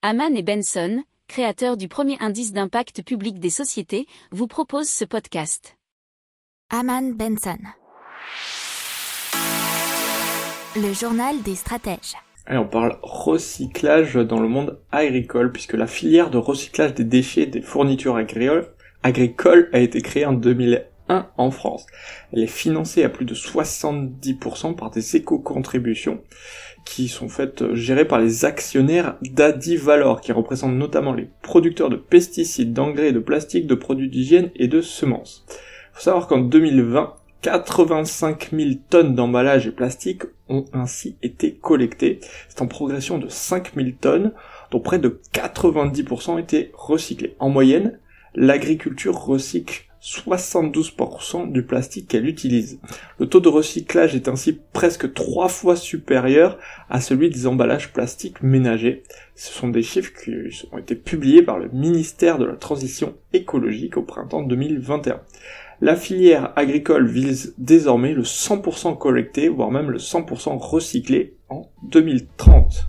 Haman et Benson, créateurs du premier indice d'impact public des sociétés, vous proposent ce podcast. Haman Benson. Le journal des stratèges. Allez, on parle recyclage dans le monde agricole, puisque la filière de recyclage des déchets des fournitures agricoles, agricoles a été créée en 2001 en France. Elle est financée à plus de 70% par des éco-contributions qui sont faites euh, gérées par les actionnaires d'Adivalor, qui représentent notamment les producteurs de pesticides, d'engrais, de plastique, de produits d'hygiène et de semences. Faut savoir qu'en 2020, 85 000 tonnes d'emballage et plastique ont ainsi été collectées. C'est en progression de 5 000 tonnes, dont près de 90% ont été recyclés. En moyenne, l'agriculture recycle 72% du plastique qu'elle utilise. Le taux de recyclage est ainsi presque trois fois supérieur à celui des emballages plastiques ménagers. Ce sont des chiffres qui ont été publiés par le ministère de la Transition écologique au printemps 2021. La filière agricole vise désormais le 100% collecté, voire même le 100% recyclé en 2030.